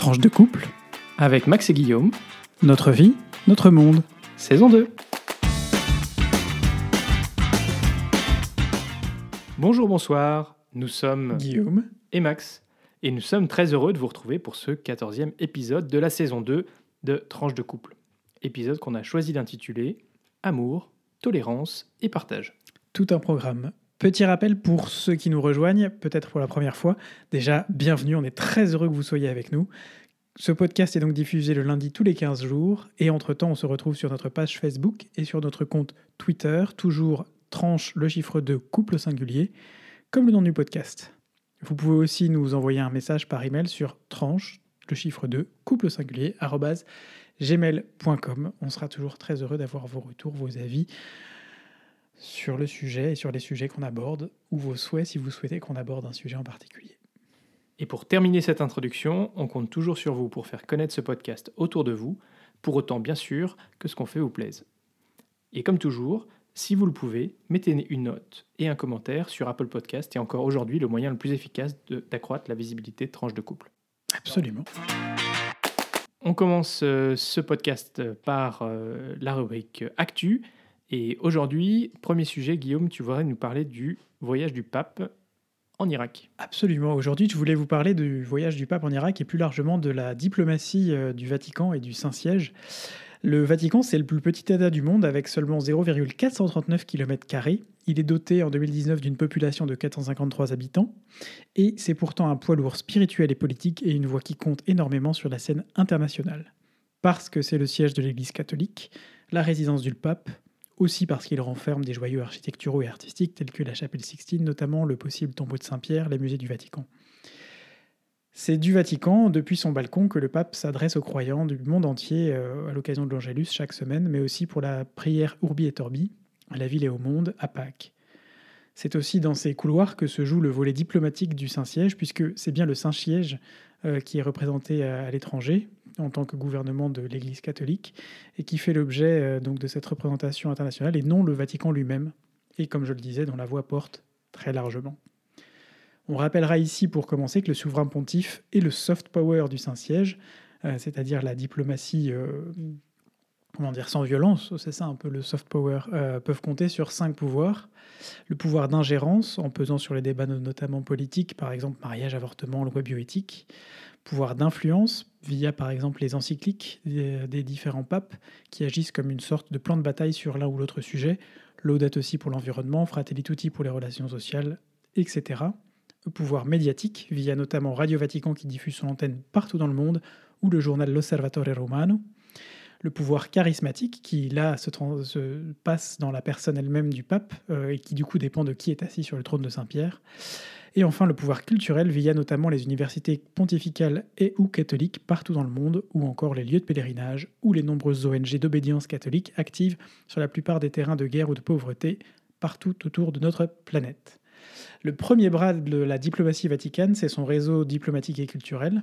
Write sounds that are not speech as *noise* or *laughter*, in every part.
Tranche de couple, avec Max et Guillaume, notre vie, notre monde. saison 2. Bonjour, bonsoir, nous sommes Guillaume, et Max, et nous sommes très heureux de vous retrouver pour ce 14e épisode de la saison 2 de Tranche de couple. Épisode qu'on a choisi d'intituler Amour, tolérance et partage. tout un programme. Petit rappel pour ceux qui nous rejoignent, peut-être pour la première fois. Déjà, bienvenue, on est très heureux que vous soyez avec nous. Ce podcast est donc diffusé le lundi tous les 15 jours. Et entre-temps, on se retrouve sur notre page Facebook et sur notre compte Twitter, toujours tranche le chiffre de couple singulier, comme le nom du podcast. Vous pouvez aussi nous envoyer un message par email sur tranche le chiffre de couple singulier gmail.com. On sera toujours très heureux d'avoir vos retours, vos avis sur le sujet et sur les sujets qu'on aborde, ou vos souhaits si vous souhaitez qu'on aborde un sujet en particulier. Et pour terminer cette introduction, on compte toujours sur vous pour faire connaître ce podcast autour de vous, pour autant bien sûr que ce qu'on fait vous plaise. Et comme toujours, si vous le pouvez, mettez une note et un commentaire sur Apple Podcast et encore aujourd'hui le moyen le plus efficace d'accroître la visibilité de tranche de couple. Absolument. On commence euh, ce podcast par euh, la rubrique Actu. Et aujourd'hui, premier sujet, Guillaume, tu voudrais nous parler du voyage du pape en Irak. Absolument. Aujourd'hui, je voulais vous parler du voyage du pape en Irak et plus largement de la diplomatie euh, du Vatican et du Saint-Siège. Le Vatican, c'est le plus petit État du monde avec seulement 0,439 km. Il est doté en 2019 d'une population de 453 habitants et c'est pourtant un poids lourd spirituel et politique et une voix qui compte énormément sur la scène internationale. Parce que c'est le siège de l'Église catholique, la résidence du pape, aussi parce qu'il renferme des joyaux architecturaux et artistiques tels que la chapelle Sixtine, notamment le possible tombeau de Saint-Pierre, les musées du Vatican. C'est du Vatican, depuis son balcon, que le pape s'adresse aux croyants du monde entier euh, à l'occasion de l'Angélus chaque semaine, mais aussi pour la prière Urbi et Orbi, à la ville et au monde, à Pâques. C'est aussi dans ces couloirs que se joue le volet diplomatique du Saint-Siège, puisque c'est bien le Saint-Siège euh, qui est représenté à, à l'étranger en tant que gouvernement de l'Église catholique et qui fait l'objet euh, donc de cette représentation internationale et non le Vatican lui-même, et comme je le disais, dont la voix porte très largement. On rappellera ici pour commencer que le souverain pontife est le soft power du Saint-Siège, euh, c'est-à-dire la diplomatie, euh, comment dire, sans violence, c'est ça un peu le soft power, peuvent compter sur cinq pouvoirs. Le pouvoir d'ingérence, en pesant sur les débats no- notamment politiques, par exemple mariage, avortement, loi bioéthique. Pouvoir d'influence, via par exemple les encycliques des, différents papes, qui agissent comme une sorte de plan de bataille sur l'un ou l'autre sujet. Laudato aussi pour l'environnement, Fratelli Tutti pour les relations sociales, etc pouvoir médiatique, via notamment Radio Vatican qui diffuse son antenne partout dans le monde, ou le journal L'Osservatore Romano. Le pouvoir charismatique, qui là se passe dans la personne elle-même du pape, euh, et qui du coup dépend de qui est assis sur le trône de Saint-Pierre. Et enfin le pouvoir culturel, via notamment les universités pontificales et ou catholiques partout dans le monde, ou encore les lieux de pèlerinage, ou les nombreuses ONG d'obédience catholique actives sur la plupart des terrains de guerre ou de pauvreté partout autour de notre planète. Le premier bras de la diplomatie vaticane, c'est son réseau diplomatique et culturel.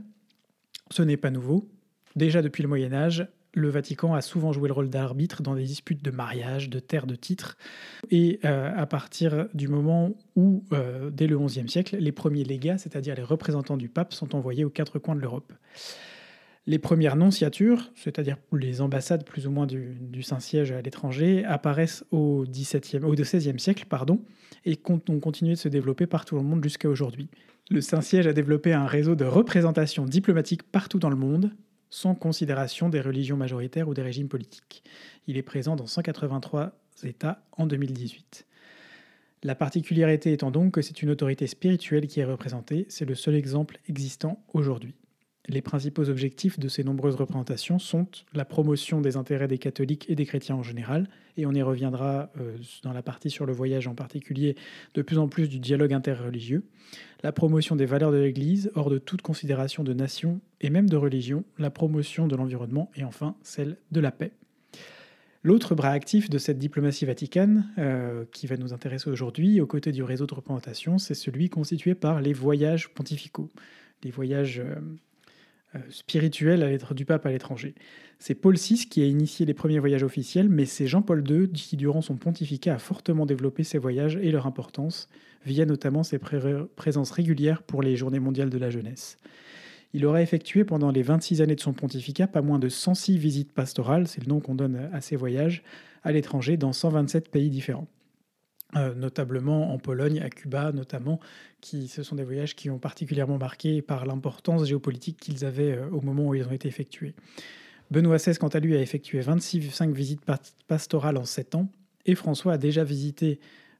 Ce n'est pas nouveau. Déjà depuis le Moyen Âge, le Vatican a souvent joué le rôle d'arbitre dans des disputes de mariage, de terre, de titre. Et euh, à partir du moment où, euh, dès le XIe siècle, les premiers légats, c'est-à-dire les représentants du pape, sont envoyés aux quatre coins de l'Europe. Les premières nonciatures, c'est-à-dire les ambassades plus ou moins du, Saint-Siège à l'étranger, apparaissent au, XVIIe au XVIe siècle pardon, et ont continué de se développer partout dans le monde jusqu'à aujourd'hui. Le Saint-Siège a développé un réseau de représentation diplomatique partout dans le monde, sans considération des religions majoritaires ou des régimes politiques. Il est présent dans 183 États en 2018. La particularité étant donc que c'est une autorité spirituelle qui est représentée, c'est le seul exemple existant aujourd'hui. Les principaux objectifs de ces nombreuses représentations sont la promotion des intérêts des catholiques et des chrétiens en général, et on y reviendra euh, dans la partie sur le voyage en particulier, de plus en plus du dialogue interreligieux, la promotion des valeurs de l'Église hors de toute considération de nation et même de religion, la promotion de l'environnement et enfin celle de la paix. L'autre bras actif de cette diplomatie vaticane, euh, qui va nous intéresser aujourd'hui, aux côtés du réseau de représentation, c'est celui constitué par les voyages pontificaux, les voyages euh, euh, spirituels à l'être du pape à l'étranger. C'est Paul VI qui a initié les premiers voyages officiels, mais c'est Jean-Paul II qui, durant son pontificat, a fortement développé ces voyages et leur importance, via notamment ses pré- présences régulières pour les Journées mondiales de la jeunesse. Il aurait effectué pendant les 26 années de son pontificat pas moins de 106 visites pastorales, c'est le nom qu'on donne à ses voyages, à l'étranger dans 127 pays différents. Euh, notablement en Pologne, à Cuba notamment, qui ce sont des voyages qui ont particulièrement marqué par l'importance géopolitique qu'ils avaient euh, au moment où ils ont été effectués. Benoît XVI, quant à lui, a effectué 26 visites pastorales en 7 ans, et François a déjà visité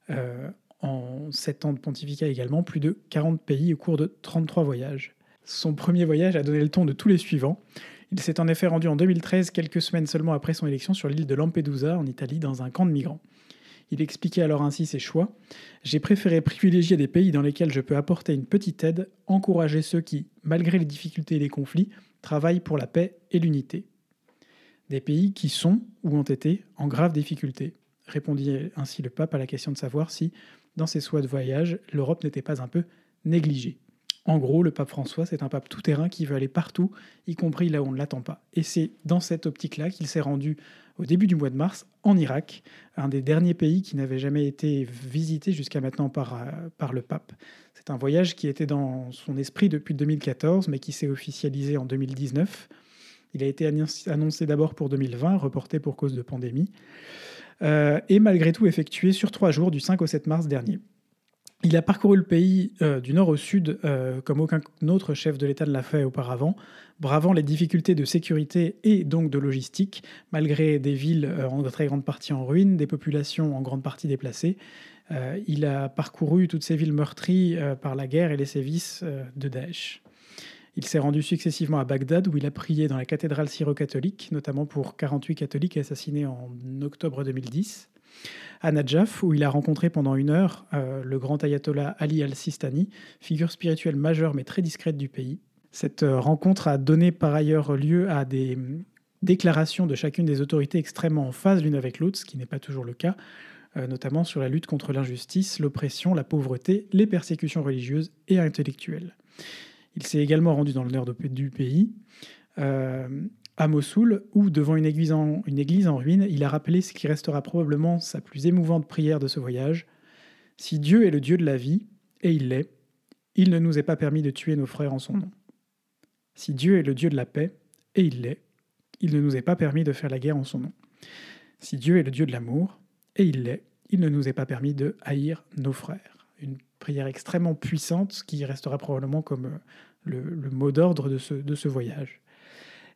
euh, en 7 ans de pontificat également plus de 40 pays au cours de 33 voyages. Son premier voyage a donné le ton de tous les suivants. Il s'est en effet rendu en 2013, quelques semaines seulement après son élection, sur l'île de Lampedusa, en Italie, dans un camp de migrants. Il expliquait alors ainsi ses choix. J'ai préféré privilégier des pays dans lesquels je peux apporter une petite aide, encourager ceux qui, malgré les difficultés et les conflits, travaillent pour la paix et l'unité. Des pays qui sont, ou ont été, en grave difficulté, répondit ainsi le pape à la question de savoir si, dans ses choix de voyage, l'Europe n'était pas un peu négligée. En gros, le pape François, c'est un pape tout-terrain qui veut aller partout, y compris là où on ne l'attend pas. Et c'est dans cette optique-là qu'il s'est rendu au début du mois de mars en Irak, un des derniers pays qui n'avait jamais été visité jusqu'à maintenant par, euh, le pape. C'est un voyage qui était dans son esprit depuis 2014, mais qui s'est officialisé en 2019. Il a été annoncé d'abord pour 2020, reporté pour cause de pandémie, euh, et malgré tout effectué sur trois jours, du 5 au 7 mars dernier. Il a parcouru le pays euh, du nord au sud euh, comme aucun autre chef de l'État ne l'a fait auparavant, bravant les difficultés de sécurité et donc de logistique, malgré des villes euh, en très grande partie en ruine, des populations en grande partie déplacées. il a parcouru toutes ces villes meurtries par la guerre et les sévices de Daesh. Il s'est rendu successivement à Bagdad, où il a prié dans la cathédrale syro-catholique, notamment pour 48 catholiques assassinés en octobre 2010 à Najaf, où il a rencontré pendant une heure euh, le grand ayatollah Ali al-Sistani, figure spirituelle majeure mais très discrète du pays. Cette euh, rencontre a donné par ailleurs lieu à des mm, déclarations de chacune des autorités extrêmement en phase l'une avec l'autre, ce qui n'est pas toujours le cas, euh, notamment sur la lutte contre l'injustice, l'oppression, la pauvreté, les persécutions religieuses et intellectuelles. Il s'est également rendu dans le nord du pays, à Mossoul, où, devant une église, en, ruine, il a rappelé ce qui restera probablement sa plus émouvante prière de ce voyage. Si Dieu est le Dieu de la vie, et il l'est, il ne nous est pas permis de tuer nos frères en son nom. Si Dieu est le Dieu de la paix, et il l'est, il ne nous est pas permis de faire la guerre en son nom. Si Dieu est le Dieu de l'amour, et il l'est, il ne nous est pas permis de haïr nos frères. Une prière extrêmement puissante qui restera probablement comme le, mot d'ordre de ce voyage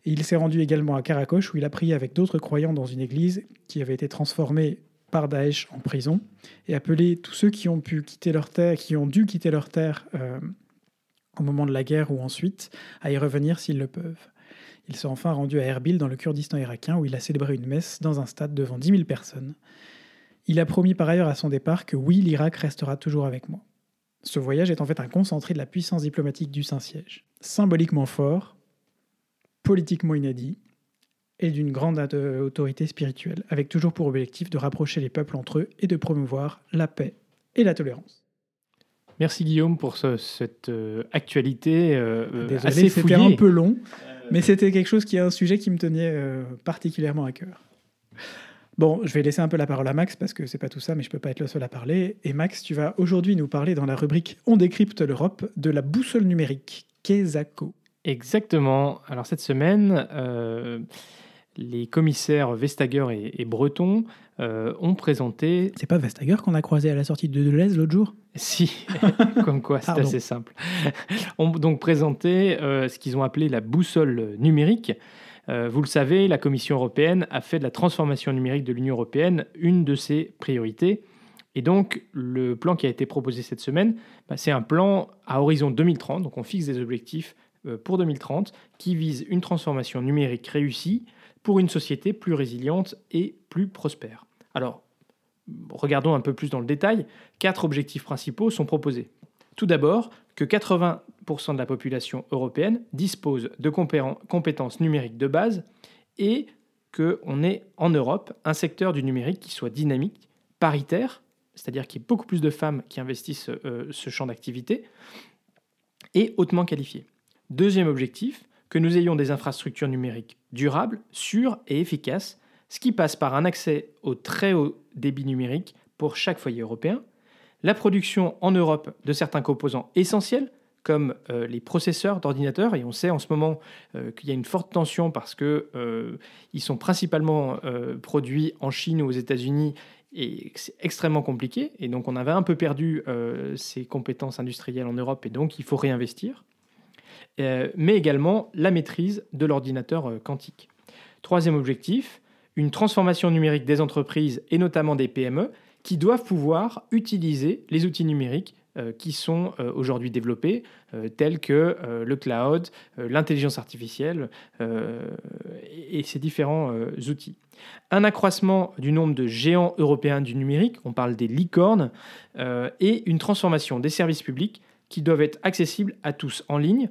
il s'est rendu également à Karakosh où il a prié avec d'autres croyants dans une église qui avait été transformée par Daesh en prison et appelé tous ceux qui ont pu quitter leur terre, qui ont dû quitter leur terre euh, au moment de la guerre ou ensuite, à y revenir s'ils le peuvent. Il s'est enfin rendu à Erbil dans le Kurdistan irakien où il a célébré une messe dans un stade devant 10 000 personnes. Il a promis par ailleurs à son départ que oui, l'Irak restera toujours avec moi. Ce voyage est en fait un concentré de la puissance diplomatique du Saint-Siège. Symboliquement fort, politiquement inédit et d'une grande autorité spirituelle, avec toujours pour objectif de rapprocher les peuples entre eux et de promouvoir la paix et la tolérance. Merci Guillaume pour cette euh, actualité euh, euh, Désolé, c'était un peu long, mais c'était quelque chose qui est un sujet qui me tenait particulièrement à cœur. Bon, je vais laisser un peu la parole à Max parce que c'est pas tout ça, mais je peux pas être le seul à parler. Et Max, tu vas aujourd'hui nous parler dans la rubrique On décrypte l'Europe de la boussole numérique Kesako. Exactement. Alors cette semaine, euh, les commissaires Vestager et, Breton euh, ont présenté. C'est pas Vestager qu'on a croisé à la sortie de Deleuze l'autre jour? Si, *laughs* comme quoi c'est assez simple. ont donc présenté euh, ce qu'ils ont appelé la boussole numérique. vous le savez, la Commission européenne a fait de la transformation numérique de l'Union européenne une de ses priorités. Et donc, le plan qui a été proposé cette semaine, bah, c'est un plan à horizon 2030. Donc, on fixe des objectifs pour 2030 qui vise une transformation numérique réussie pour une société plus résiliente et plus prospère. Alors, regardons un peu plus dans le détail. Quatre objectifs principaux sont proposés. Tout d'abord, que 80% de la population européenne dispose de compétences numériques de base et qu'on ait en Europe un secteur du numérique qui soit dynamique, paritaire, c'est-à-dire qu'il y ait beaucoup plus de femmes qui investissent euh, ce champ d'activité, et hautement qualifié. Deuxième objectif, que nous ayons des infrastructures numériques durables, sûres et efficaces, ce qui passe par un accès au très haut débit numérique pour chaque foyer européen, la production en Europe de certains composants essentiels, comme les processeurs d'ordinateurs. Et on sait en ce moment qu'il y a une forte tension parce qu'ils ils sont principalement produits en Chine ou aux États-Unis et c'est extrêmement compliqué. Et donc on avait un peu perdu ces compétences industrielles en Europe et donc il faut réinvestir. Mais également la maîtrise de l'ordinateur quantique. Troisième objectif, une transformation numérique des entreprises et notamment des PME qui doivent pouvoir utiliser les outils numériques euh, qui sont euh, aujourd'hui développés, euh, tels que le cloud, l'intelligence artificielle et ces différents outils. Un accroissement du nombre de géants européens du numérique, on parle des licornes, et une transformation des services publics qui doivent être accessibles à tous en ligne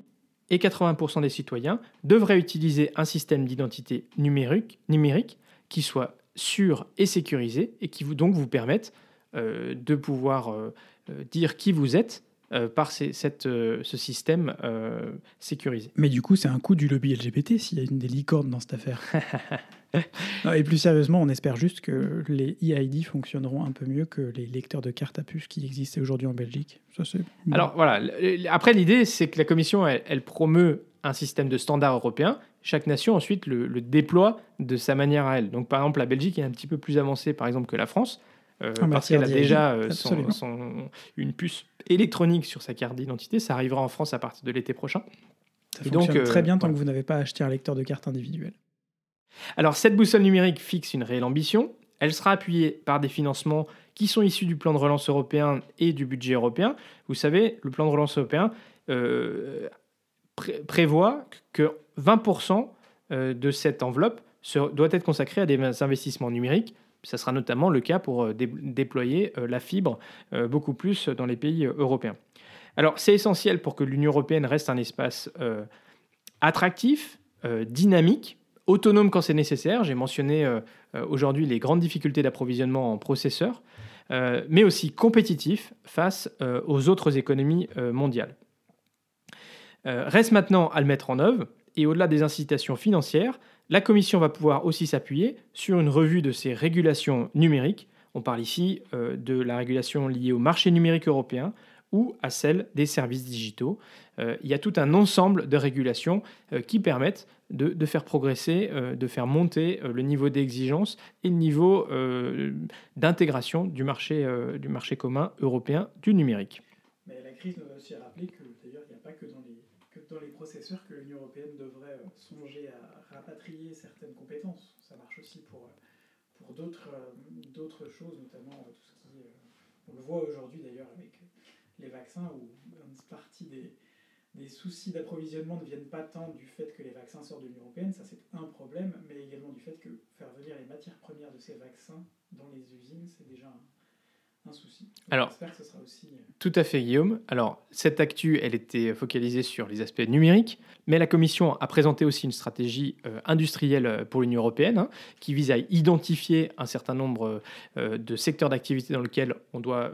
et 80% des citoyens devraient utiliser un système d'identité numérique, qui soit sûr et sécurisé et qui vous, donc vous permette euh, de pouvoir euh, euh, dire qui vous êtes par cette, ce système sécurisé. Mais du coup, c'est un coup du lobby LGBT s'il y a une des licornes dans cette affaire. *laughs* et plus sérieusement, on espère juste que les EID fonctionneront un peu mieux que les lecteurs de cartes à puce qui existent aujourd'hui en Belgique. Ça, Alors voilà, après l'idée, c'est que la Commission, elle, promeut un système de standard européen. Chaque nation ensuite le, déploie de sa manière à elle. Donc par exemple, la Belgique est un petit peu plus avancée par exemple que la France. Euh, parce qu'elle a déjà euh, une puce électronique sur sa carte d'identité. Ça arrivera en France à partir de l'été prochain. Ça fonctionne donc, euh, très bien tant que vous n'avez pas acheté un lecteur de carte individuel. Alors cette boussole numérique fixe une réelle ambition. Elle sera appuyée par des financements qui sont issus du plan de relance européen et du budget européen. Vous savez, le plan de relance européen euh, prévoit que 20% euh, de cette enveloppe doit être consacrée à des investissements numériques. Ça sera notamment le cas pour euh, déployer la fibre beaucoup plus dans les pays européens. Alors c'est essentiel pour que l'Union européenne reste un espace attractif, dynamique, autonome quand c'est nécessaire. J'ai mentionné euh, euh, aujourd'hui les grandes difficultés d'approvisionnement en processeurs, euh, mais aussi compétitif face aux autres économies mondiales. reste maintenant à le mettre en œuvre, et au-delà des incitations financières, la Commission va pouvoir aussi s'appuyer sur une revue de ses régulations numériques. On parle ici de la régulation liée au marché numérique européen, ou à celle des services digitaux. Euh, il y a tout un ensemble de régulations euh, qui permettent de, faire progresser, euh, de faire monter le niveau d'exigence et le niveau d'intégration du, marché, commun européen du numérique. Dans les processeurs que l'Union européenne devrait songer à rapatrier certaines compétences. Ça marche aussi pour, pour d'autres, d'autres choses, notamment tout ce qui... on le voit aujourd'hui d'ailleurs avec les vaccins, où une partie des, des soucis d'approvisionnement ne viennent pas tant du fait que les vaccins sortent de l'Union européenne, ça c'est un problème, mais également du fait que faire venir les matières premières de ces vaccins dans les usines, c'est déjà un, un souci. Alors, aussi... Euh, tout à fait, Guillaume. Alors, cette actu, elle était focalisée sur les aspects numériques, mais la Commission a présenté aussi une stratégie euh, industrielle euh, pour l'Union européenne hein, qui vise à identifier un certain nombre de secteurs d'activité dans lesquels on doit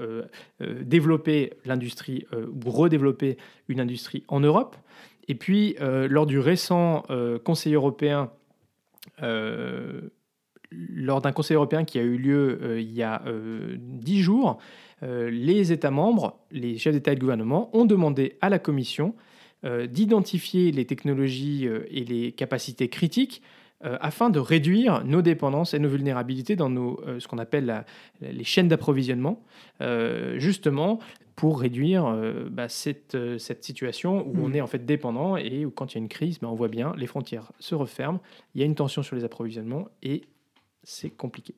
développer l'industrie ou redévelopper une industrie en Europe. Et puis, lors du récent Conseil européen lors d'un Conseil européen qui a eu lieu euh, il y a euh, dix jours, euh, les États membres, les chefs d'État et de gouvernement, ont demandé à la Commission d'identifier les technologies et les capacités critiques afin de réduire nos dépendances et nos vulnérabilités dans nos, ce qu'on appelle les chaînes d'approvisionnement, justement pour réduire bah, cette, cette, situation où on mmh. est en fait dépendant et où quand il y a une crise, bah, on voit bien, les frontières se referment, il y a une tension sur les approvisionnements et c'est compliqué.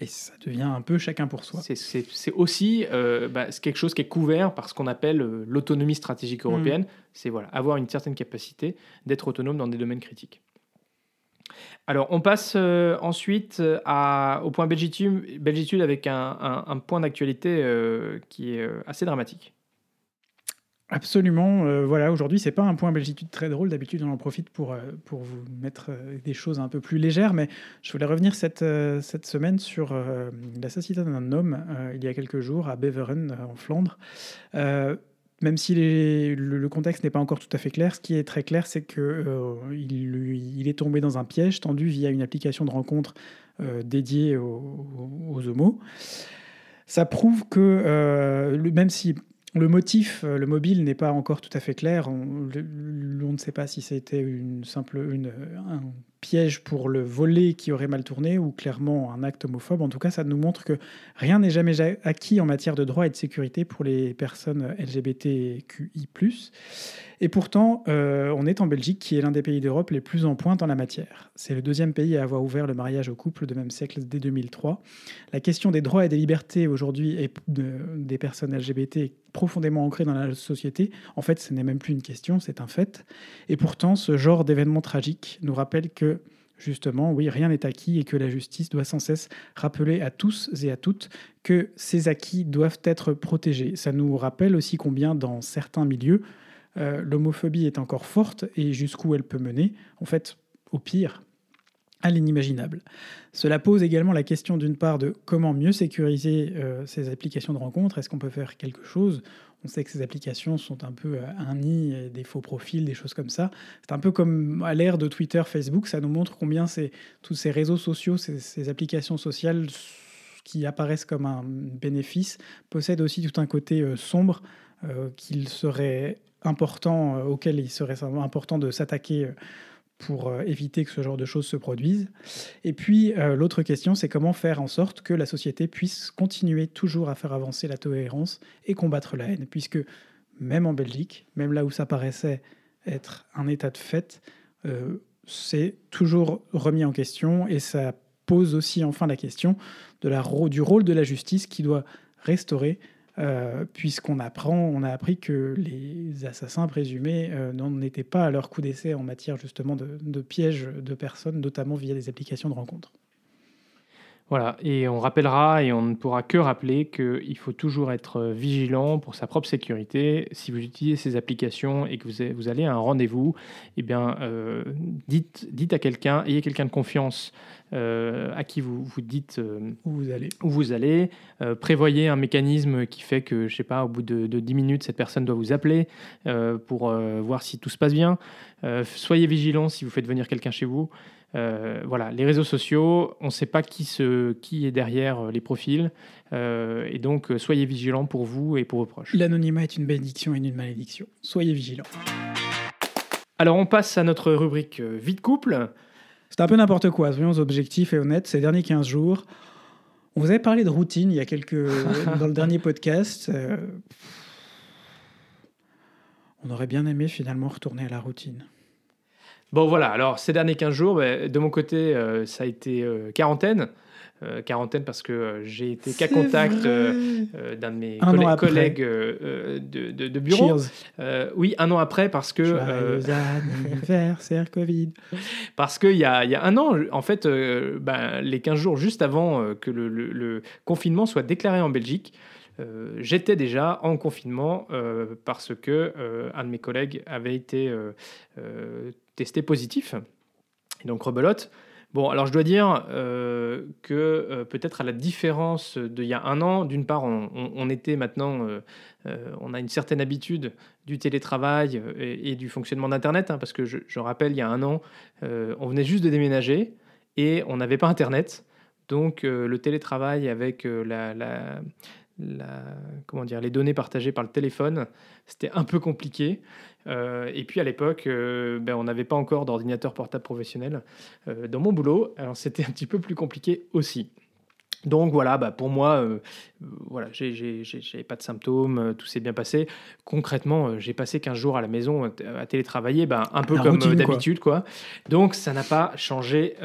Et ça devient un peu chacun pour soi. C'est aussi euh, bah, quelque chose qui est couvert par ce qu'on appelle euh, l'autonomie stratégique européenne. Mm. C'est voilà, avoir une certaine capacité d'être autonome dans des domaines critiques. Alors, on passe euh, ensuite à, au point Belgitude, Belgitude avec un, un point d'actualité qui est assez dramatique. Absolument. Euh, voilà, aujourd'hui, c'est pas un point belgitude très drôle. D'habitude, on en profite pour, euh, pour vous mettre euh, des choses un peu plus légères. Mais je voulais revenir cette, cette semaine sur l'assassinat d'un homme il y a quelques jours à Beveren, en Flandre. même si le, contexte n'est pas encore tout à fait clair, ce qui est très clair, c'est qu'il il est tombé dans un piège tendu via une application de rencontre dédiée aux, aux, homos. Ça prouve que, même si le motif, le mobile n'est pas encore tout à fait clair. On, ne sait pas si c'était une simple un piège pour le volet qui aurait mal tourné ou clairement un acte homophobe. En tout cas, ça nous montre que rien n'est jamais acquis en matière de droit et de sécurité pour les personnes LGBTQI. Et pourtant, euh, on est en Belgique, qui est l'un des pays d'Europe les plus en pointe en la matière. C'est le deuxième pays à avoir ouvert le mariage aux couples de même siècle dès 2003. La question des droits et des libertés aujourd'hui des personnes LGBT est profondément ancrée dans la société. En fait, ce n'est même plus une question, c'est un fait. Et pourtant, ce genre d'événement tragique nous rappelle que justement, oui, rien n'est acquis et que la justice doit sans cesse rappeler à tous et à toutes que ces acquis doivent être protégés. Ça nous rappelle aussi combien dans certains milieux, euh, l'homophobie est encore forte et jusqu'où elle peut mener, en fait, au pire, à l'inimaginable. Cela pose également la question d'une part de comment mieux sécuriser euh, ces applications de rencontres. Est-ce qu'on peut faire quelque chose? On sait que ces applications sont un peu euh, un nid, des faux profils, des choses comme ça. C'est un peu comme à l'ère de Twitter, Facebook, ça nous montre combien tous ces réseaux sociaux, ces, applications sociales qui apparaissent comme un bénéfice, possèdent aussi tout un côté euh, sombre qu'il serait important, auquel il serait important de s'attaquer pour euh, éviter que ce genre de choses se produisent. Et puis euh, l'autre question, c'est comment faire en sorte que la société puisse continuer toujours à faire avancer la tolérance et combattre la haine, puisque même en Belgique, même là où ça paraissait être un état de fait, euh, c'est toujours remis en question et ça pose aussi enfin la question de la, du rôle de la justice qui doit restaurer euh, puisqu'on apprend, on a appris que les assassins présumés euh, n'en étaient pas à leur coup d'essai en matière justement de, de pièges de personnes, notamment via des applications de rencontres. Voilà, et on rappellera et on ne pourra que rappeler qu'il faut toujours être vigilant pour sa propre sécurité. Si vous utilisez ces applications et que vous, allez à un rendez-vous, eh bien, euh, dites, dites à quelqu'un, ayez quelqu'un de confiance euh, à qui vous, vous dites euh, où vous allez. Où vous allez. prévoyez un mécanisme qui fait que, je sais pas, au bout de, de 10 minutes, cette personne doit vous appeler pour voir si tout se passe bien. soyez vigilant si vous faites venir quelqu'un chez vous. Euh, voilà, les réseaux sociaux, on ne sait pas qui, qui est derrière euh, les profils, euh, et donc soyez vigilants pour vous et pour vos proches. L'anonymat est une bénédiction et une malédiction. Soyez vigilants. Alors on passe à notre rubrique vie de couple. C'est un peu n'importe quoi, soyons objectifs et honnêtes. Ces derniers 15 jours, on vous avait parlé de routine il y a quelques *laughs* dans le dernier podcast. on aurait bien aimé finalement retourner à la routine. Bon, voilà. Alors, ces derniers 15 jours, bah, de mon côté, euh, ça a été euh, quarantaine. Euh, quarantaine parce que j'ai été cas contact d'un de mes collègues de, de, bureau. oui, un an après parce que. Joyeux anniversaire Covid. *laughs* Parce qu'il y a, y a un an, en fait, ben, les 15 jours juste avant que le, le, confinement soit déclaré en Belgique, j'étais déjà en confinement parce que un de mes collègues avait été testé positif. Et donc rebelote. Bon, alors je dois dire euh, que euh, peut-être à la différence d'il y a un an, d'une part, on, était maintenant, euh, on a une certaine habitude du télétravail et, du fonctionnement d'Internet, hein, parce que je, rappelle, il y a un an, on venait juste de déménager et on n'avait pas Internet. Donc le télétravail avec la, la, comment dire, les données partagées par le téléphone, c'était un peu compliqué. Euh, et puis à l'époque, euh, ben, on n'avait pas encore d'ordinateur portable professionnel euh, dans mon boulot, alors c'était un petit peu plus compliqué aussi. Donc voilà, bah pour moi, voilà, j'ai pas de symptômes, tout s'est bien passé. Concrètement, j'ai passé 15 jours à la maison à télétravailler, bah, un peu comme d'habitude. quoi. Donc ça n'a pas changé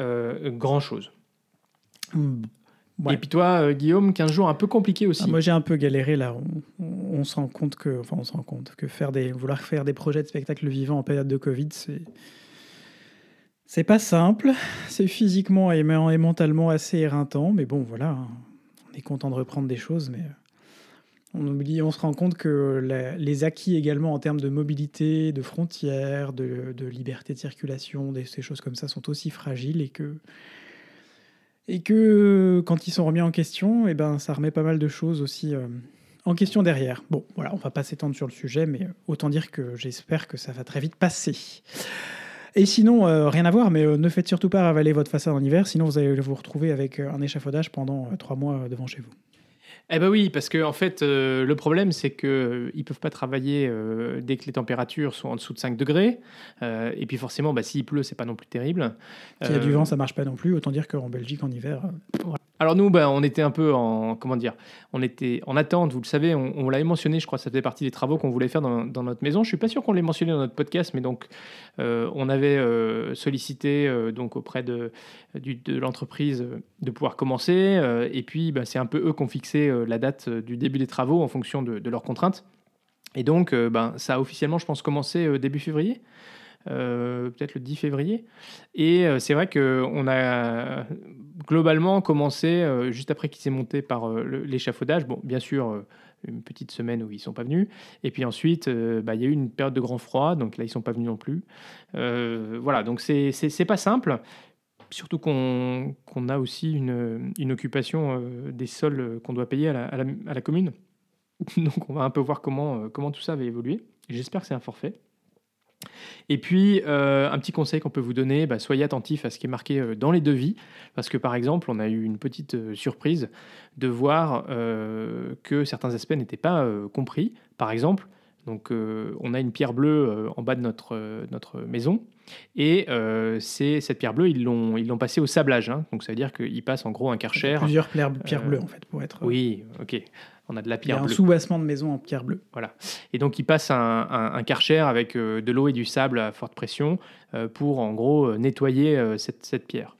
grand-chose. Et puis toi, euh, Guillaume, 15 jours un peu compliqué aussi. Ah, moi, j'ai un peu galéré là. On, se rend compte que, enfin, on se rend compte que faire des, vouloir faire des projets de spectacle vivant en période de Covid, c'est c'est pas simple. C'est physiquement et, mentalement assez éreintant, mais bon, voilà. Hein. On est content de reprendre des choses, mais euh, on oublie, on se rend compte que les acquis également en termes de mobilité, de frontières, de, de liberté de circulation, des, ces choses comme ça sont aussi fragiles et que et que quand ils sont remis en question, et eh ben, ça remet pas mal de choses aussi euh, en question derrière. Bon, voilà, on va pas s'étendre sur le sujet, mais euh, autant dire que j'espère que ça va très vite passer. Et sinon, euh, rien à voir, mais ne faites surtout pas ravaler votre façade en hiver, sinon vous allez vous retrouver avec un échafaudage pendant trois mois devant chez vous. Eh ben oui, parce que en fait, euh, le problème, c'est qu'ils ne peuvent pas travailler euh, dès que les températures sont en dessous de 5 degrés. Euh, et puis forcément, bah, s'il pleut, c'est pas non plus terrible. S'il y a du Euh, vent, ça marche pas non plus. Autant dire qu'en Belgique, en hiver, euh, Alors nous, bah, on était un peu en comment dire, on était en attente. Vous le savez, on, on l'avait mentionné. Je crois que ça faisait partie des travaux qu'on voulait faire dans, notre maison. Je suis pas sûr qu'on l'ait mentionné dans notre podcast, mais donc euh, on avait euh, sollicité euh, donc auprès de, l'entreprise de pouvoir commencer. et puis, bah, c'est un peu eux qui ont fixé la date du début des travaux en fonction de, de leurs contraintes. Et donc, ben, ça a officiellement, je pense, commencé début février. Euh, peut-être le 10 février. Et euh, c'est vrai qu'on a globalement commencé euh, juste après qu'il s'est monté par l'échafaudage. Bon, bien sûr, une petite semaine où ils sont pas venus. Et puis ensuite, bah, il y a eu une période de grand froid, donc là, ils sont pas venus non plus. Voilà, donc c'est c'est pas simple. Surtout qu'on a aussi une, une occupation des sols qu'on doit payer à la, à la- commune. *laughs* Donc on va un peu voir comment, comment tout ça va évoluer. J'espère que c'est un forfait. Et puis, euh, un petit conseil qu'on peut vous donner, bah, soyez attentif à ce qui est marqué euh, dans les devis, parce que par exemple, on a eu une petite euh, surprise de voir que certains aspects n'étaient pas compris. Par exemple, donc, on a une pierre bleue en bas de notre, notre maison, et c'est cette pierre bleue, ils l'ont ils l'ont passée au sablage. hein. donc ça veut dire qu'ils passent en gros un karcher. plusieurs pierres, bleues, en fait, pour être. Oui, ok. On a de la Il y a pierre un bleue. sous-bassement de maison en pierre bleue. Et donc, il passe un, un, un karcher avec euh, de l'eau et du sable à forte pression euh, pour, en gros, euh, nettoyer euh, cette, cette pierre.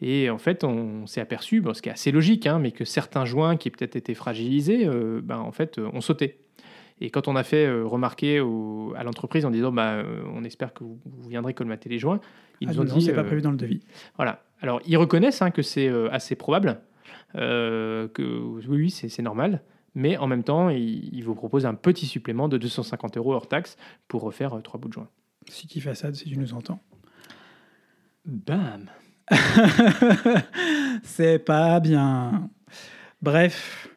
Et en fait, on s'est aperçu, bon, ce qui est assez logique, hein, mais que certains joints qui peut-être étaient fragilisés, ben, en fait, ont sauté. Et quand on a fait remarquer au- à l'entreprise en disant, bah, on espère que vous, vous viendrez colmater les joints, ils Ah nous ont non, dit, c'est pas prévu dans le devis. voilà. Alors, ils reconnaissent hein, que c'est assez probable, euh, que oui, oui, c'est normal. Mais en même temps, ils vous proposent un petit supplément de 250 euros hors taxe pour refaire euh, trois bouts de joint. City Façade, si tu nous entends. Bam *laughs* c'est pas bien. Bref.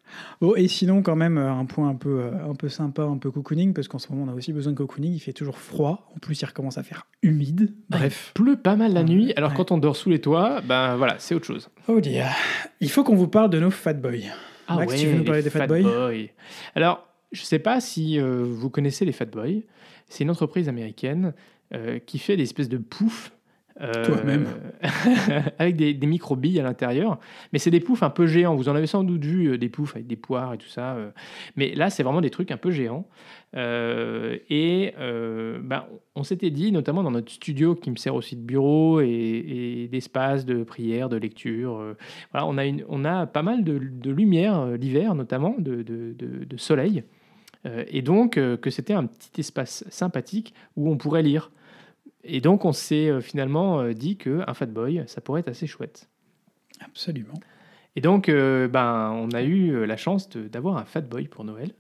Oh, et sinon, quand même, euh, un point un peu, euh, un peu sympa, un peu cocooning, parce qu'en ce moment, on a aussi besoin de cocooning. Il fait toujours froid. En plus, il recommence à faire humide. Bref. Il pleut pas mal la nuit, alors ouais. quand on dort sous les toits, ben voilà, c'est autre chose. Oh dear. Il faut qu'on vous parle de nos fat boys. Max, tu veux nous parler des Fat Boys? Alors, je sais pas si euh, vous connaissez les Fat Boys. C'est une entreprise américaine euh, qui fait des espèces de poufs. Euh, Toi-même. *laughs* avec des, des micro-billes à l'intérieur. Mais c'est des poufs un peu géants. Vous en avez sans doute vu euh, des poufs avec des poires et tout ça. euh. Mais là, c'est vraiment des trucs un peu géants. Euh, et euh, ben, on s'était dit, notamment dans notre studio qui me sert aussi de bureau et, d'espace de prière, de lecture, euh, voilà, on, a pas mal de, lumière euh, l'hiver, notamment de, soleil. Euh, et donc, euh, que c'était un petit espace sympathique où on pourrait lire. Et donc, on s'est euh, finalement euh, dit qu'un fat boy, ça pourrait être assez chouette. Absolument. Et donc, euh, ben, on a eu la chance d'avoir un fat boy pour Noël.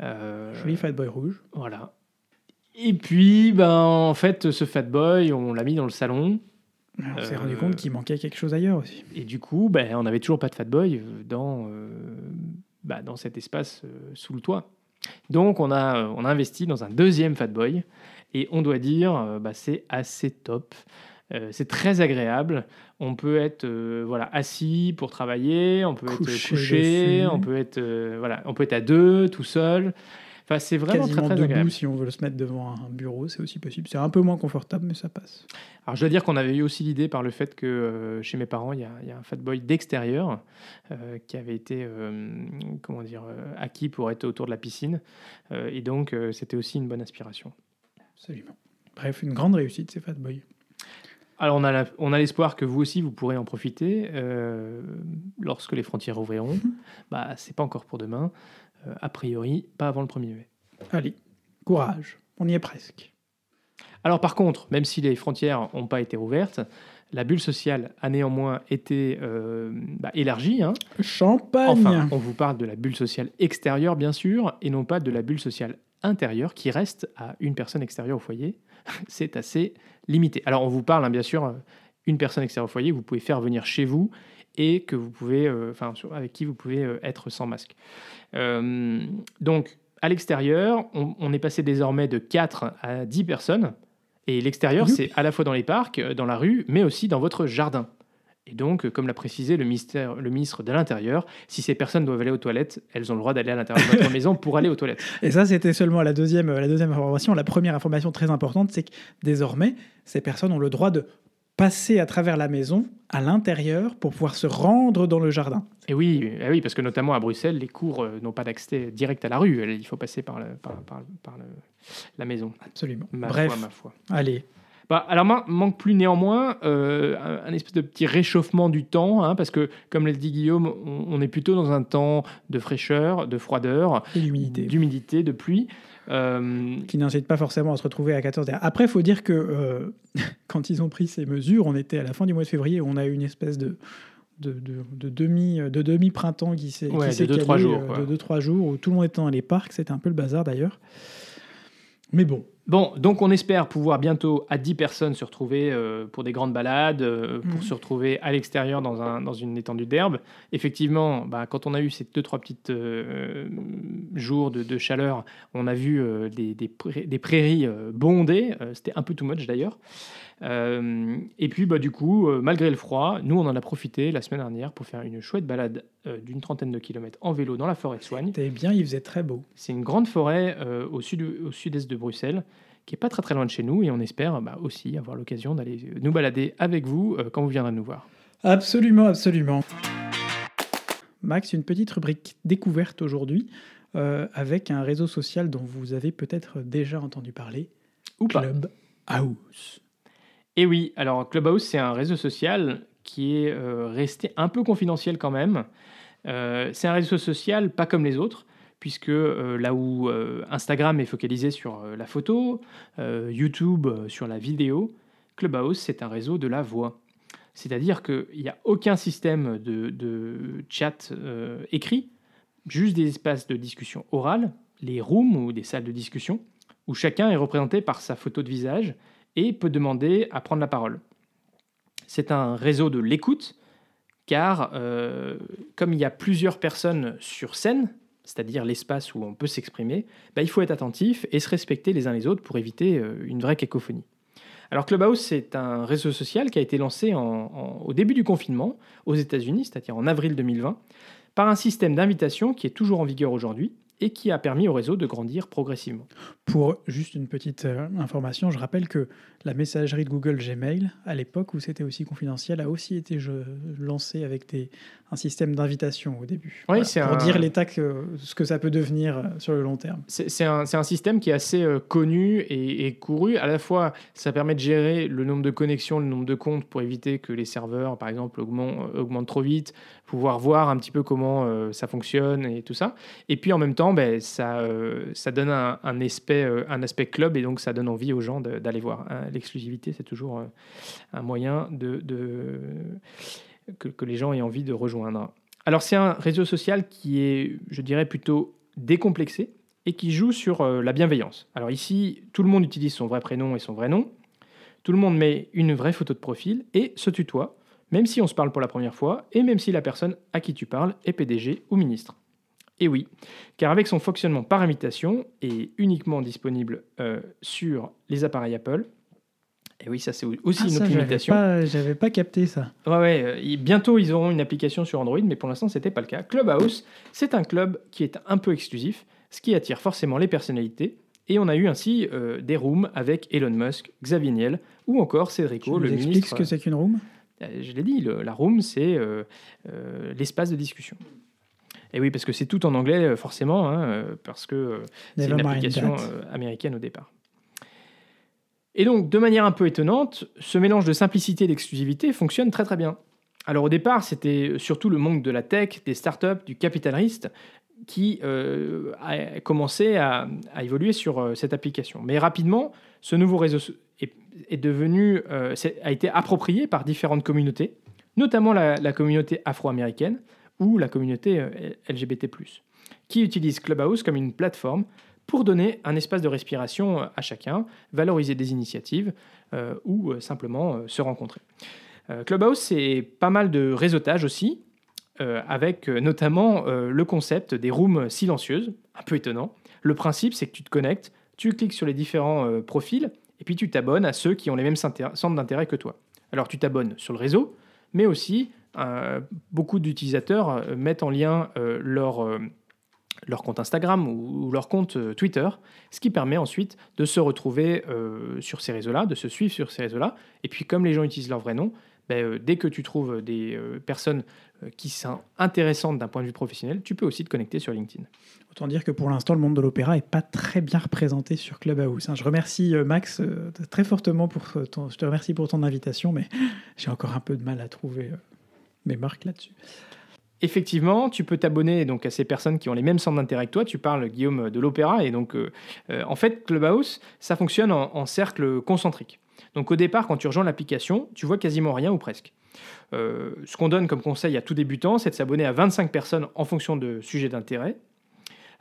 Euh, Joli fat boy rouge. voilà. Et puis, ben, en fait, ce fat boy, on l'a mis dans le salon. On s'est rendu compte qu'il manquait quelque chose ailleurs aussi. Et du coup, ben, on n'avait toujours pas de fat boy dans, bah, dans cet espace sous le toit. Donc, on a, on a investi dans un deuxième fat boy. Et on doit dire, euh, bah, c'est assez top. Euh, c'est très agréable. On peut être euh, voilà assis pour travailler, on peut Couché être couché, dessus. on peut être euh, voilà, on peut être à deux, tout seul. Enfin, c'est vraiment Quasiment très très debout agréable. si on veut se mettre devant un bureau, c'est aussi possible. C'est un peu moins confortable, mais ça passe. Alors, je dois dire qu'on avait eu aussi l'idée par le fait que euh, chez mes parents, il y a, il y a un fat boy d'extérieur euh, qui avait été euh, comment dire, acquis pour être autour de la piscine. Et donc, c'était aussi une bonne inspiration. Absolument. Bref, une grande réussite, ces fat boys. Alors, on a la- on a l'espoir que vous aussi, vous pourrez en profiter euh, lorsque les frontières ouvriront. bah, c'est pas encore pour demain. Euh, a priori, pas avant le 1er mai. Allez, courage. On y est presque. Alors par contre, même si les frontières n'ont pas été rouvertes, la bulle sociale a néanmoins été euh, bah, élargie. hein. Champagne Enfin, on vous parle de la bulle sociale extérieure, bien sûr, et non pas de la bulle sociale intérieure qui reste à une personne extérieure au foyer. *laughs* C'est assez limité. Alors, on vous parle, hein, bien sûr, euh, une personne extérieure au foyer, vous pouvez faire venir chez vous et que vous pouvez, euh, enfin, avec qui vous pouvez euh, être sans masque. Euh, donc, à l'extérieur, on, on est passé désormais de 4 à 10 personnes. Et l'extérieur, c'est à la fois dans les parcs, dans la rue, mais aussi dans votre jardin. Et donc, comme l'a précisé le, ministère, le ministre de l'Intérieur, si ces personnes doivent aller aux toilettes, elles ont le droit d'aller à l'intérieur de votre *laughs* maison pour aller aux toilettes. Et ça, c'était seulement la deuxième, la deuxième information. La première information très importante, c'est que désormais, ces personnes ont le droit de passer à travers la maison à l'intérieur pour pouvoir se rendre dans le jardin. Et oui, eh oui parce que notamment à Bruxelles, les cours euh, n'ont pas d'accès direct à la rue. Il faut passer par, le, par, par, par le, la maison. Absolument. Ma Bref, foi, ma foi. allez. Bah, alors, man- manque plus néanmoins euh, un, un espèce de petit réchauffement du temps, hein, parce que, comme l'a dit Guillaume, on, on est plutôt dans un temps de fraîcheur, de froideur, d'humidité, de pluie. Euh, qui n'incite pas forcément à se retrouver à 14 heures. Après, il faut dire que euh, *laughs* quand ils ont pris ces mesures, on était à la fin du mois de février, on a eu une espèce de, de, de- de demi, de demi-printemps qui s'est Ouais, de s'est deux, calé, trois jours, quoi. de 2-3 jours, où tout le monde était dans les parcs, c'était un peu le bazar d'ailleurs. Mais bon, Bon, donc on espère pouvoir bientôt à 10 personnes se retrouver euh, pour des grandes balades, euh, pour Mhm. se retrouver à l'extérieur dans, un, dans une étendue d'herbe. Effectivement, bah, quand on a eu ces deux, trois petites euh, jours de, de chaleur, on a vu des, des prairies, des prairies, bondées. C'était un peu too much d'ailleurs. Euh, et puis, bah, du coup, euh, malgré le froid, nous, on en a profité la semaine dernière pour faire une chouette balade euh, d'une trentaine de kilomètres en vélo dans la forêt de Soigne. c'était bien, il faisait très beau. C'est une grande forêt au sud au sud-est de Bruxelles qui est pas très très loin de chez nous et on espère bah, aussi avoir l'occasion d'aller nous balader avec vous euh, quand vous viendrez nous voir. Absolument, absolument. Max, une petite rubrique découverte aujourd'hui euh, avec un réseau social dont vous avez peut-être déjà entendu parler, Ou pas. Club House. Et oui, alors Clubhouse c'est un réseau social qui est euh, resté un peu confidentiel quand même. Euh, c'est un réseau social pas comme les autres puisque euh, là où Instagram est focalisé sur la photo, YouTube sur la vidéo, Clubhouse c'est un réseau de la voix. C'est-à-dire qu'il n'y a aucun système de, chat écrit, juste des espaces de discussion orale, les rooms ou des salles de discussion, où chacun est représenté par sa photo de visage et peut demander à prendre la parole. C'est un réseau de l'écoute, car euh, comme il y a plusieurs personnes sur scène, c'est-à-dire l'espace où on peut s'exprimer, bah, il faut être attentif et se respecter les uns les autres pour éviter euh, une vraie cacophonie. Alors Clubhouse, c'est un réseau social qui a été lancé au début du confinement aux États-Unis, c'est-à-dire en avril 2020, par un système d'invitation qui est toujours en vigueur aujourd'hui et qui a permis au réseau de grandir progressivement. Pour juste une petite euh, information, je rappelle que la messagerie de Google Gmail, à l'époque où c'était aussi confidentiel, a aussi été lancée avec des, un système d'invitation au début. Oui, c'est pour un- dire l'état que ce que ça peut devenir euh, sur le long terme. C'est un, système qui est assez euh, connu et, et couru. À la fois, ça permet de gérer le nombre de connexions, le nombre de comptes pour éviter que les serveurs, par exemple, augmentent, augmentent trop vite, pouvoir voir un petit peu comment euh, ça fonctionne et tout ça. Et puis en même temps, ben, ça, euh, ça donne un, un aspect, euh, un aspect club et donc ça donne envie aux gens d'aller voir. hein. L'exclusivité, c'est toujours euh, un moyen de, que les gens aient envie de rejoindre. Alors c'est un réseau social qui est, je dirais, plutôt décomplexé et qui joue sur euh, la bienveillance. Alors ici, tout le monde utilise son vrai prénom et son vrai nom. Tout le monde met une vraie photo de profil et se tutoie, même si on se parle pour la première fois et même si la personne à qui tu parles est PDG ou ministre. Et oui, car avec son fonctionnement par invitation et uniquement disponible euh, sur les appareils Apple, et oui, ça c'est aussi Ah, une ça, autre j'avais limitation. j'avais pas capté ça. Ouais, ouais, euh, bientôt ils auront une application sur Android, mais pour l'instant c'était pas le cas. Clubhouse, c'est un club qui est un peu exclusif, ce qui attire forcément les personnalités. Et on a eu ainsi euh, des rooms avec Elon Musk, Xavier Niel ou encore Cédrico, le expliques ministre. ce que c'est qu'une room? Euh, Je l'ai dit, le- la room c'est euh, euh, l'espace de discussion. Et oui, parce que c'est tout en anglais forcément, hein, parce que c'est une application américaine au départ. Et donc, de manière un peu étonnante, ce mélange de simplicité et d'exclusivité fonctionne très très bien. Alors au départ, c'était surtout le monde de la tech, des startups, du capital risque qui euh, a commencé à, évoluer sur euh, cette application. Mais rapidement, ce nouveau réseau euh, a été approprié par différentes communautés, notamment la, la communauté afro-américaine ou la communauté LGBT+, qui utilisent Clubhouse comme une plateforme pour donner un espace de respiration euh, à chacun, valoriser des initiatives euh, ou euh, simplement se rencontrer. Clubhouse, c'est pas mal de réseautage aussi, avec notamment le concept des rooms silencieuses, un peu étonnant. Le principe, c'est que tu te connectes, tu cliques sur les différents profils, et puis tu t'abonnes à ceux qui ont les mêmes centres d'intérêt que toi. Alors tu t'abonnes sur le réseau, mais aussi beaucoup d'utilisateurs mettent en lien leur leur compte Instagram ou, leur compte Twitter, ce qui permet ensuite de se retrouver sur ces réseaux-là, de se suivre sur ces réseaux-là. Et puis comme les gens utilisent leur vrai nom, ben, dès que tu trouves des personnes qui sont intéressantes d'un point de vue professionnel, tu peux aussi te connecter sur LinkedIn. Autant dire que pour l'instant, le monde de l'opéra n'est pas très bien représenté sur Clubhouse. Hein. Je remercie euh, Max euh, très fortement pour ton, je te remercie pour ton invitation, mais *laughs* j'ai encore un peu de mal à trouver euh, mes marques là-dessus. Effectivement, tu peux t'abonner donc à ces personnes qui ont les mêmes centres d'intérêt que toi. Tu parles, Guillaume, de l'opéra. Et donc, en fait, Clubhouse, ça fonctionne en, cercle concentrique. Donc, au départ, quand tu rejoins l'application, tu vois quasiment rien ou presque. ce qu'on donne comme conseil à tout débutant, c'est de s'abonner à 25 personnes en fonction de sujet d'intérêt.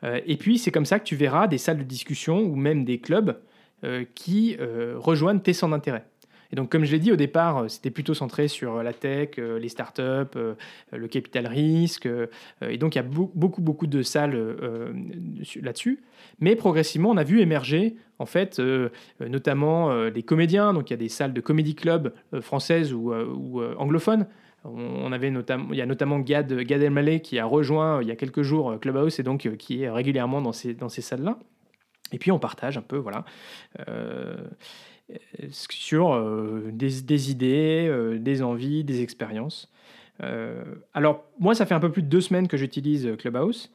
Euh, et puis, c'est comme ça que tu verras des salles de discussion ou même des clubs euh, qui euh, rejoignent tes centres d'intérêt. Et donc, comme je l'ai dit au départ, c'était plutôt centré sur la tech, les startups, le capital risque. et donc, il y a beaucoup, beaucoup de salles là-dessus. Mais progressivement, on a vu émerger, en fait, notamment des comédiens. Donc, il y a des salles de comédie club françaises ou, anglophones on avait notamment, il y a notamment Gad, Gad Elmaleh qui a rejoint euh, il y a quelques jours euh, Clubhouse et donc euh, qui est régulièrement dans ces, dans ces salles-là. Et puis on partage un peu, voilà, sur des, idées, des envies, des expériences. alors moi, ça fait un peu plus de deux semaines que j'utilise Clubhouse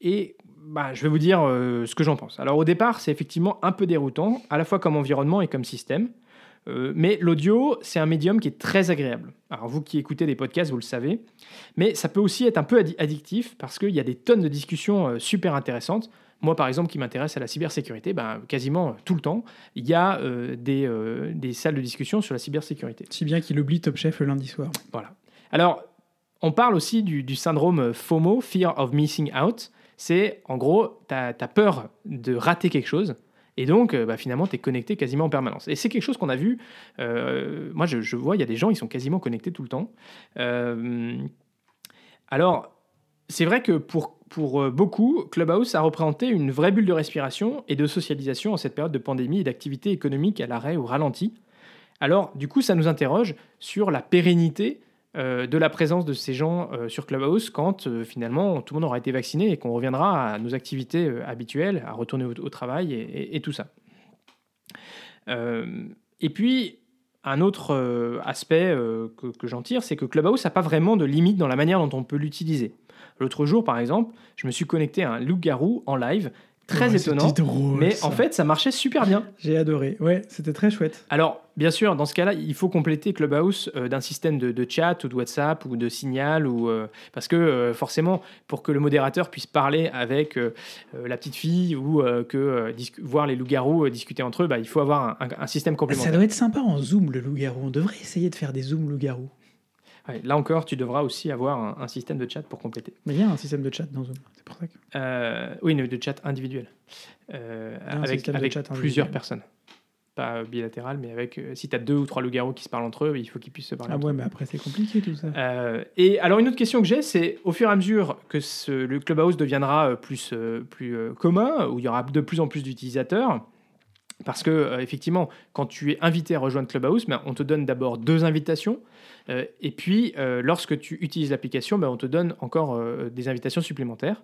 et bah, je vais vous dire ce que j'en pense. Alors au départ, c'est effectivement un peu déroutant, à la fois comme environnement et comme système. Euh, mais l'audio, c'est un médium qui est très agréable. Alors vous qui écoutez des podcasts, vous le savez. Mais ça peut aussi être un peu addictif parce qu'il y a des tonnes de discussions euh, super intéressantes. Moi, par exemple, qui m'intéresse à la cybersécurité, ben, quasiment euh, tout le temps, il y a des, des, salles de discussion sur la cybersécurité. Si bien qu'il oublie Top Chef le lundi soir. Voilà. Alors, on parle aussi du, du syndrome FOMO, Fear of Missing Out. C'est, en gros, tu as, as peur de rater quelque chose. Et donc, euh, bah, finalement, tu es connecté quasiment en permanence. Et c'est quelque chose qu'on a vu. Euh, moi, je, vois, il y a des gens, ils sont quasiment connectés tout le temps. Euh, alors, c'est vrai que pour, pour beaucoup, Clubhouse a représenté une vraie bulle de respiration et de socialisation en cette période de pandémie et d'activité économique à l'arrêt ou ralenti. Alors, du coup, ça nous interroge sur la pérennité euh, de la présence de ces gens euh, sur Clubhouse quand euh, finalement tout le monde aura été vacciné et qu'on reviendra à nos activités habituelles, à retourner au, travail et, tout ça. et puis, un autre aspect que, j'en tire, c'est que Clubhouse n'a pas vraiment de limite dans la manière dont on peut l'utiliser. L'autre jour, par exemple, je me suis connecté à un loup-garou en live très étonnant. mais en fait, ça marchait super bien. J'ai adoré. Ouais, c'était très chouette. Alors, bien sûr, dans ce cas-là, il faut compléter Clubhouse euh, d'un système de, chat ou de WhatsApp ou de signal ou euh, parce que euh, forcément, pour que le modérateur puisse parler avec la petite fille ou que voir les loups-garous discuter entre eux, bah, il faut avoir un, un, système complémentaire. Ça doit être sympa en zoom le loup-garou. On devrait essayer de faire des zooms loup-garou là encore, tu devras aussi avoir un, système de chat pour compléter. Mais il y a un système de chat dans Zoom, c'est pour ça que... Euh, oui, de chat individuel, euh, avec, plusieurs personnes. Pas bilatéral, mais avec euh, si tu as deux ou trois loups-garous qui se parlent entre eux, il faut qu'ils puissent se parler. Ah ouais, mais après c'est compliqué tout ça. et alors une autre question que j'ai, c'est au fur et à mesure que ce, le clubhouse deviendra plus, plus commun, où il y aura de plus en plus d'utilisateurs, parce que effectivement, quand tu es invité à rejoindre Clubhouse, ben, on te donne d'abord deux invitations. Euh, et puis, euh, lorsque tu utilises l'application, ben, on te donne encore euh, des invitations supplémentaires.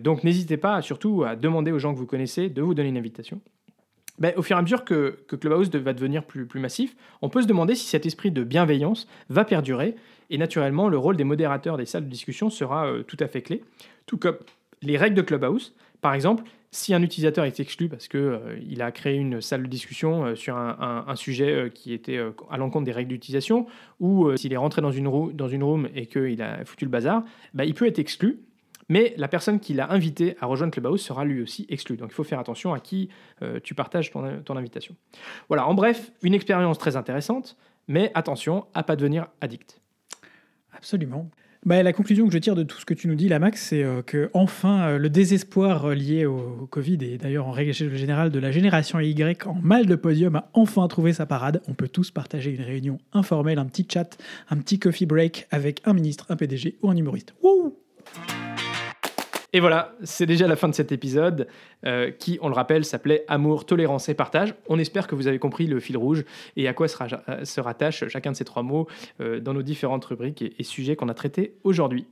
donc, n'hésitez pas surtout à demander aux gens que vous connaissez de vous donner une invitation. Ben, au fur et à mesure que, Clubhouse va devenir plus, plus massif, on peut se demander si cet esprit de bienveillance va perdurer. Et naturellement, le rôle des modérateurs des salles de discussion sera tout à fait clé. Tout comme les règles de Clubhouse. Par exemple, si un utilisateur est exclu parce qu'il euh, a créé une salle de discussion euh, sur un, sujet euh, qui était à l'encontre des règles d'utilisation, ou s'il est rentré dans une, dans une room et qu'il a foutu le bazar, bah, il peut être exclu. Mais la personne qui l'a invité à rejoindre Clubhouse sera lui aussi exclu. Donc il faut faire attention à qui tu partages ton, ton invitation. Voilà, en bref, une expérience très intéressante, mais attention à pas devenir addict. Absolument. Bah, la conclusion que je tire de tout ce que tu nous dis, là, Max, c'est euh, que enfin euh, le désespoir euh, lié au, Covid et d'ailleurs en règle générale de la génération Y en mal de podium a enfin trouvé sa parade. On peut tous partager une réunion informelle, un petit chat, un petit coffee break avec un ministre, un PDG ou un humoriste. Et voilà, c'est déjà la fin de cet épisode euh, qui, on le rappelle, s'appelait Amour, tolérance et partage. On espère que vous avez compris le fil rouge et à quoi euh, se rattache chacun de ces trois mots euh, dans nos différentes rubriques et, et sujets qu'on a traités aujourd'hui.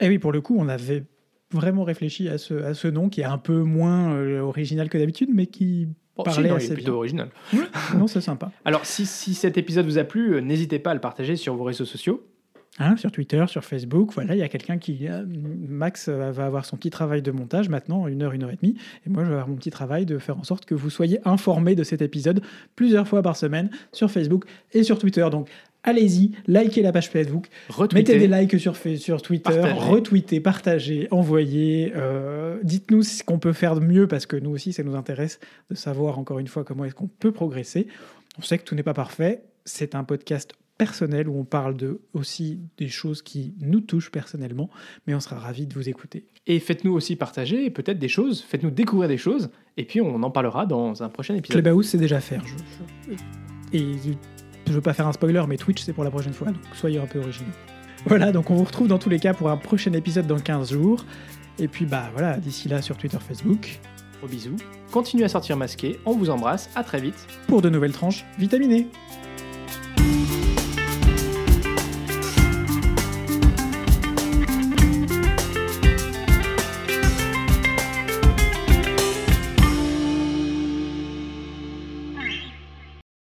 Et oui, pour le coup, on avait vraiment réfléchi à ce, à ce nom qui est un peu moins euh, original que d'habitude, mais qui Bon, non, il assez est plutôt bien. original. Non, c'est sympa. *laughs* Alors, si, si cet épisode vous a plu, n'hésitez pas à le partager sur vos réseaux sociaux. Hein, sur Twitter, sur Facebook, voilà, il y a quelqu'un qui. euh, Max euh, va avoir son petit travail de montage maintenant, une heure, une heure et demie. Et moi, je vais avoir mon petit travail de faire en sorte que vous soyez informés de cet épisode plusieurs fois par semaine sur Facebook et sur Twitter. Donc, allez-y, likez la page Facebook, mettez des likes sur, sur Twitter, Partagez. retweetez, partagez, envoyez. euh, Dites-nous ce qu'on peut faire de mieux parce que nous aussi, ça nous intéresse de savoir encore une fois comment est-ce qu'on peut progresser. On sait que tout n'est pas parfait. C'est un podcast personnel où on parle de, aussi des choses qui nous touchent personnellement, mais on sera ravis de vous écouter. Et faites-nous aussi partager peut-être des choses, faites-nous découvrir des choses, et puis on en parlera dans un prochain épisode. Clubhouse, c'est déjà faire. Je, je- et je veux pas faire un spoiler, mais Twitch, c'est pour la prochaine fois, donc soyez un peu originaux. Voilà, donc on vous retrouve dans tous les cas pour un prochain épisode dans 15 jours. Et puis bah voilà, d'ici là sur Twitter, Facebook, Gros bisous. Continuez à sortir masqué, on vous embrasse, à très vite. pour de nouvelles tranches vitaminées.